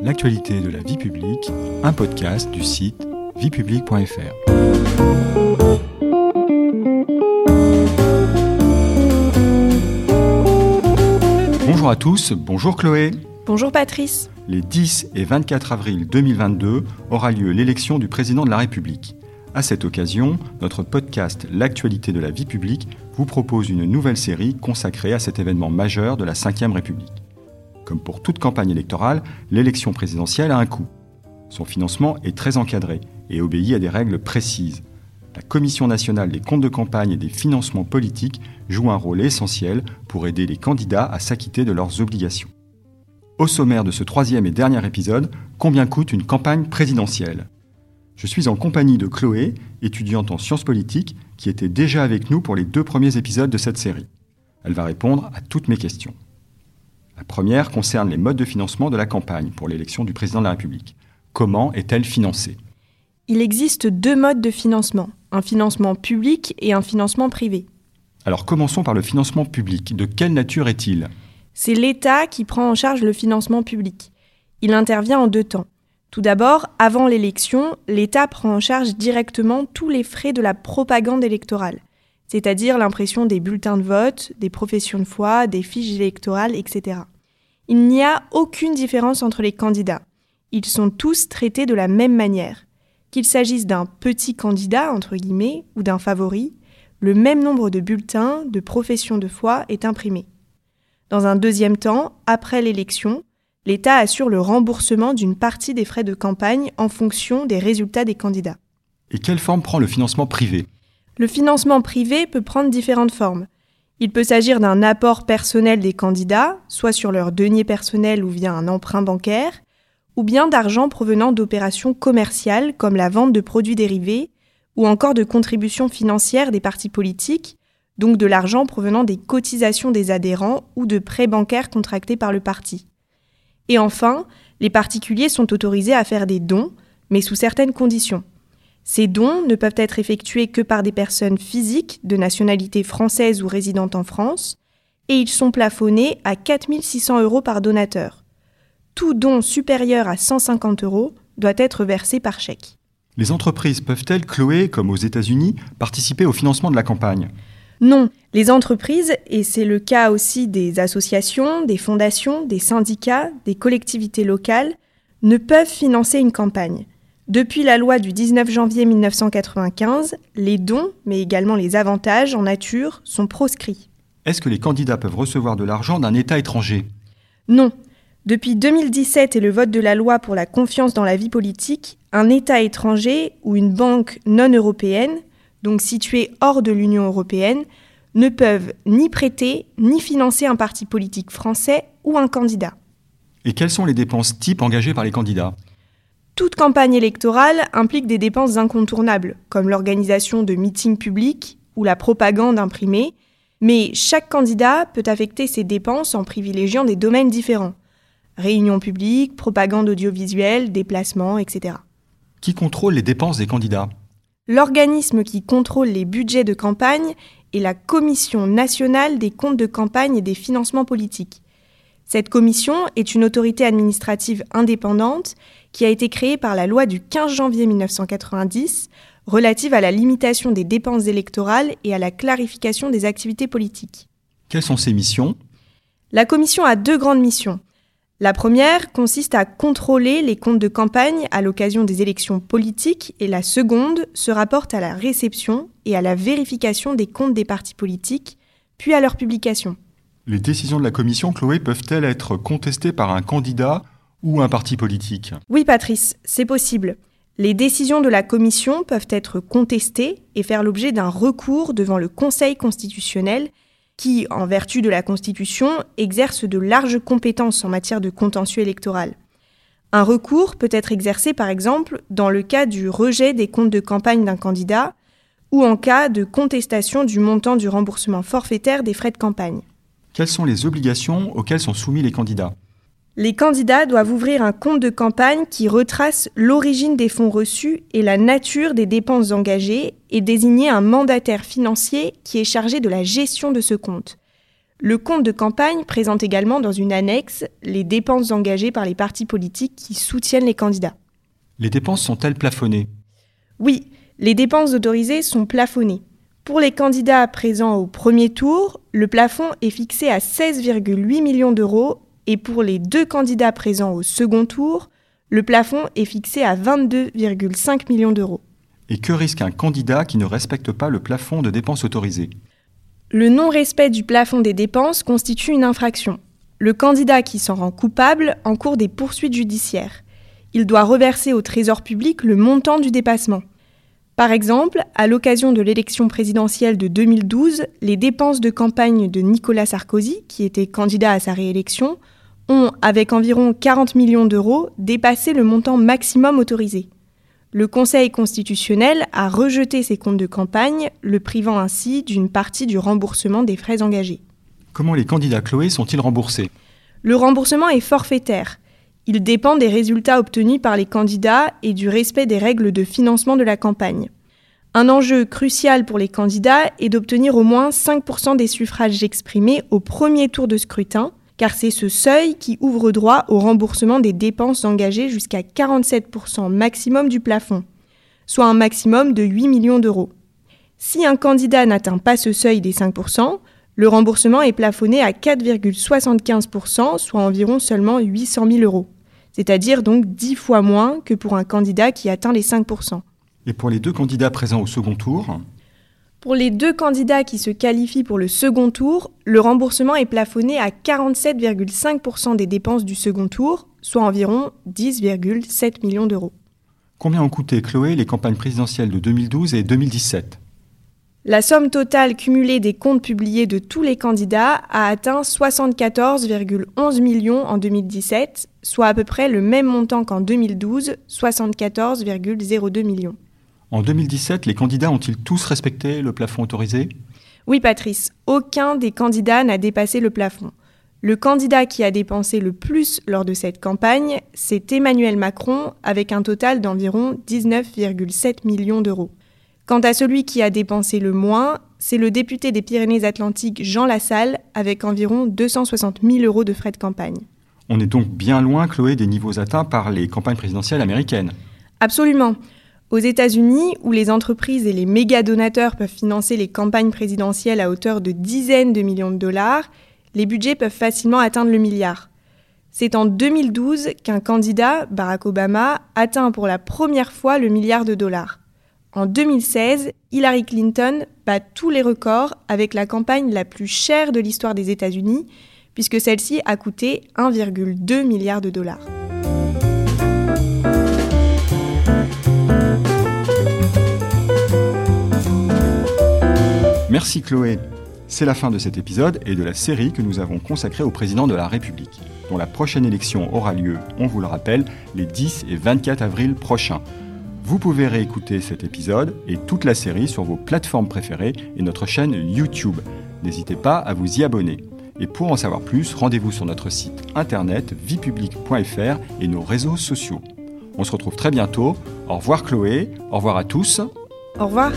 L'actualité de la vie publique, un podcast du site viepublique.fr. Bonjour à tous, bonjour Chloé. Bonjour Patrice. Les 10 et 24 avril 2022 aura lieu l'élection du président de la République. À cette occasion, notre podcast L'actualité de la vie publique vous propose une nouvelle série consacrée à cet événement majeur de la Ve République. Comme pour toute campagne électorale, l'élection présidentielle a un coût. Son financement est très encadré et obéit à des règles précises. La Commission nationale des comptes de campagne et des financements politiques joue un rôle essentiel pour aider les candidats à s'acquitter de leurs obligations. Au sommaire de ce troisième et dernier épisode, combien coûte une campagne présidentielle? Je suis en compagnie de Chloé, étudiante en sciences politiques, qui était déjà avec nous pour les deux premiers épisodes de cette série. Elle va répondre à toutes mes questions. La première concerne les modes de financement de la campagne pour l'élection du président de la République. Comment est-elle financée? Il existe deux modes de financement, un financement public et un financement privé. Alors commençons par le financement public. De quelle nature est-il? C'est l'État qui prend en charge le financement public. Il intervient en deux temps. Tout d'abord, avant l'élection, l'État prend en charge directement tous les frais de la propagande électorale c'est-à-dire l'impression des bulletins de vote, des professions de foi, des fiches électorales, etc. Il n'y a aucune différence entre les candidats. Ils sont tous traités de la même manière. Qu'il s'agisse d'un petit candidat, entre guillemets, ou d'un favori, le même nombre de bulletins de profession de foi est imprimé. Dans un deuxième temps, après l'élection, l'État assure le remboursement d'une partie des frais de campagne en fonction des résultats des candidats. Et quelle forme prend le financement privé? Le financement privé peut prendre différentes formes. Il peut s'agir d'un apport personnel des candidats, soit sur leur denier personnel ou via un emprunt bancaire, ou bien d'argent provenant d'opérations commerciales comme la vente de produits dérivés, ou encore de contributions financières des partis politiques, donc de l'argent provenant des cotisations des adhérents ou de prêts bancaires contractés par le parti. Et enfin, les particuliers sont autorisés à faire des dons, mais sous certaines conditions. Ces dons ne peuvent être effectués que par des personnes physiques de nationalité française ou résidente en France, et ils sont plafonnés à 4 600 euros par donateur. Tout don supérieur à 150 euros doit être versé par chèque. Les entreprises peuvent-elles, Chloé, comme aux États-Unis, participer au financement de la campagne? Non, les entreprises, et c'est le cas aussi des associations, des fondations, des syndicats, des collectivités locales, ne peuvent financer une campagne. Depuis la loi du 19 janvier 1995, les dons, mais également les avantages en nature, sont proscrits. Est-ce que les candidats peuvent recevoir de l'argent d'un État étranger? Non. Depuis 2017 et le vote de la loi pour la confiance dans la vie politique, un État étranger ou une banque non européenne, donc située hors de l'Union européenne, ne peuvent ni prêter ni financer un parti politique français ou un candidat. Et quelles sont les dépenses types engagées par les candidats? Toute campagne électorale implique des dépenses incontournables, comme l'organisation de meetings publics ou la propagande imprimée, mais chaque candidat peut affecter ses dépenses en privilégiant des domaines différents. Réunions publiques, propagande audiovisuelle, déplacements, etc. Qui contrôle les dépenses des candidats? L'organisme qui contrôle les budgets de campagne est la Commission nationale des comptes de campagne et des financements politiques. Cette commission est une autorité administrative indépendante qui a été créée par la loi du 15 janvier 1990 relative à la limitation des dépenses électorales et à la clarification des activités politiques. Quelles sont ces missions? La commission a deux grandes missions. La première consiste à contrôler les comptes de campagne à l'occasion des élections politiques et la seconde se rapporte à la réception et à la vérification des comptes des partis politiques, puis à leur publication. Les décisions de la commission, Chloé, peuvent-elles être contestées par un candidat ou un parti politique? Oui, Patrice, c'est possible. Les décisions de la commission peuvent être contestées et faire l'objet d'un recours devant le Conseil constitutionnel qui, en vertu de la Constitution, exerce de larges compétences en matière de contentieux électoral. Un recours peut être exercé par exemple dans le cas du rejet des comptes de campagne d'un candidat ou en cas de contestation du montant du remboursement forfaitaire des frais de campagne. Quelles sont les obligations auxquelles sont soumis les candidats Les candidats doivent ouvrir un compte de campagne qui retrace l'origine des fonds reçus et la nature des dépenses engagées et désigner un mandataire financier qui est chargé de la gestion de ce compte. Le compte de campagne présente également dans une annexe les dépenses engagées par les partis politiques qui soutiennent les candidats. Les dépenses sont-elles plafonnées? Oui, les dépenses autorisées sont plafonnées. Pour les candidats présents au premier tour, le plafond est fixé à 16,8 millions d'euros et pour les deux candidats présents au second tour, le plafond est fixé à 22,5 millions d'euros. Et que risque un candidat qui ne respecte pas le plafond de dépenses autorisées? Le non-respect du plafond des dépenses constitue une infraction. Le candidat qui s'en rend coupable encourt des poursuites judiciaires. Il doit reverser au Trésor public le montant du dépassement. Par exemple, à l'occasion de l'élection présidentielle de 2012, les dépenses de campagne de Nicolas Sarkozy, qui était candidat à sa réélection, ont, avec environ 40 millions d'euros, dépassé le montant maximum autorisé. Le Conseil constitutionnel a rejeté ces comptes de campagne, le privant ainsi d'une partie du remboursement des frais engagés. Comment les candidats Chloé sont-ils remboursés? Le remboursement est forfaitaire. Il dépend des résultats obtenus par les candidats et du respect des règles de financement de la campagne. Un enjeu crucial pour les candidats est d'obtenir au moins 5% des suffrages exprimés au premier tour de scrutin, car c'est ce seuil qui ouvre droit au remboursement des dépenses engagées jusqu'à 47% maximum du plafond, soit un maximum de 8 millions d'euros. Si un candidat n'atteint pas ce seuil des 5%, le remboursement est plafonné à 4,75%, soit environ seulement 800 000 euros, c'est-à-dire donc 10 fois moins que pour un candidat qui atteint les 5%. Et pour les deux candidats présents au second tour pour les deux candidats qui se qualifient pour le second tour, le remboursement est plafonné à 47,5% des dépenses du second tour, soit environ 10,7 millions d'euros. Combien ont coûté, Chloé, les campagnes présidentielles de 2012 et 2017 La somme totale cumulée des comptes publiés de tous les candidats a atteint 74,11 millions en 2017, soit à peu près le même montant qu'en 2012, 74,02 millions. En 2017, les candidats ont-ils tous respecté le plafond autorisé? Oui, Patrice, aucun des candidats n'a dépassé le plafond. Le candidat qui a dépensé le plus lors de cette campagne, c'est Emmanuel Macron, avec un total d'environ 19,7 millions d'euros. Quant à celui qui a dépensé le moins, c'est le député des Pyrénées-Atlantiques Jean Lassalle, avec environ 260 000 euros de frais de campagne. On est donc bien loin, Chloé, des niveaux atteints par les campagnes présidentielles américaines. Absolument. Aux États-Unis, où les entreprises et les méga donateurs peuvent financer les campagnes présidentielles à hauteur de dizaines de millions de dollars, les budgets peuvent facilement atteindre le milliard. C'est en 2012 qu'un candidat, Barack Obama, atteint pour la première fois le milliard de dollars. En 2016, Hillary Clinton bat tous les records avec la campagne la plus chère de l'histoire des États-Unis, puisque celle-ci a coûté 1,2 milliard de dollars. Merci Chloé. C'est la fin de cet épisode et de la série que nous avons consacrée au président de la République, dont la prochaine élection aura lieu, on vous le rappelle, les 10 et 24 avril prochains. Vous pouvez réécouter cet épisode et toute la série sur vos plateformes préférées et notre chaîne YouTube. N'hésitez pas à vous y abonner. Et pour en savoir plus, rendez-vous sur notre site internet viepublique.fr et nos réseaux sociaux. On se retrouve très bientôt. Au revoir Chloé, au revoir à tous. Au revoir.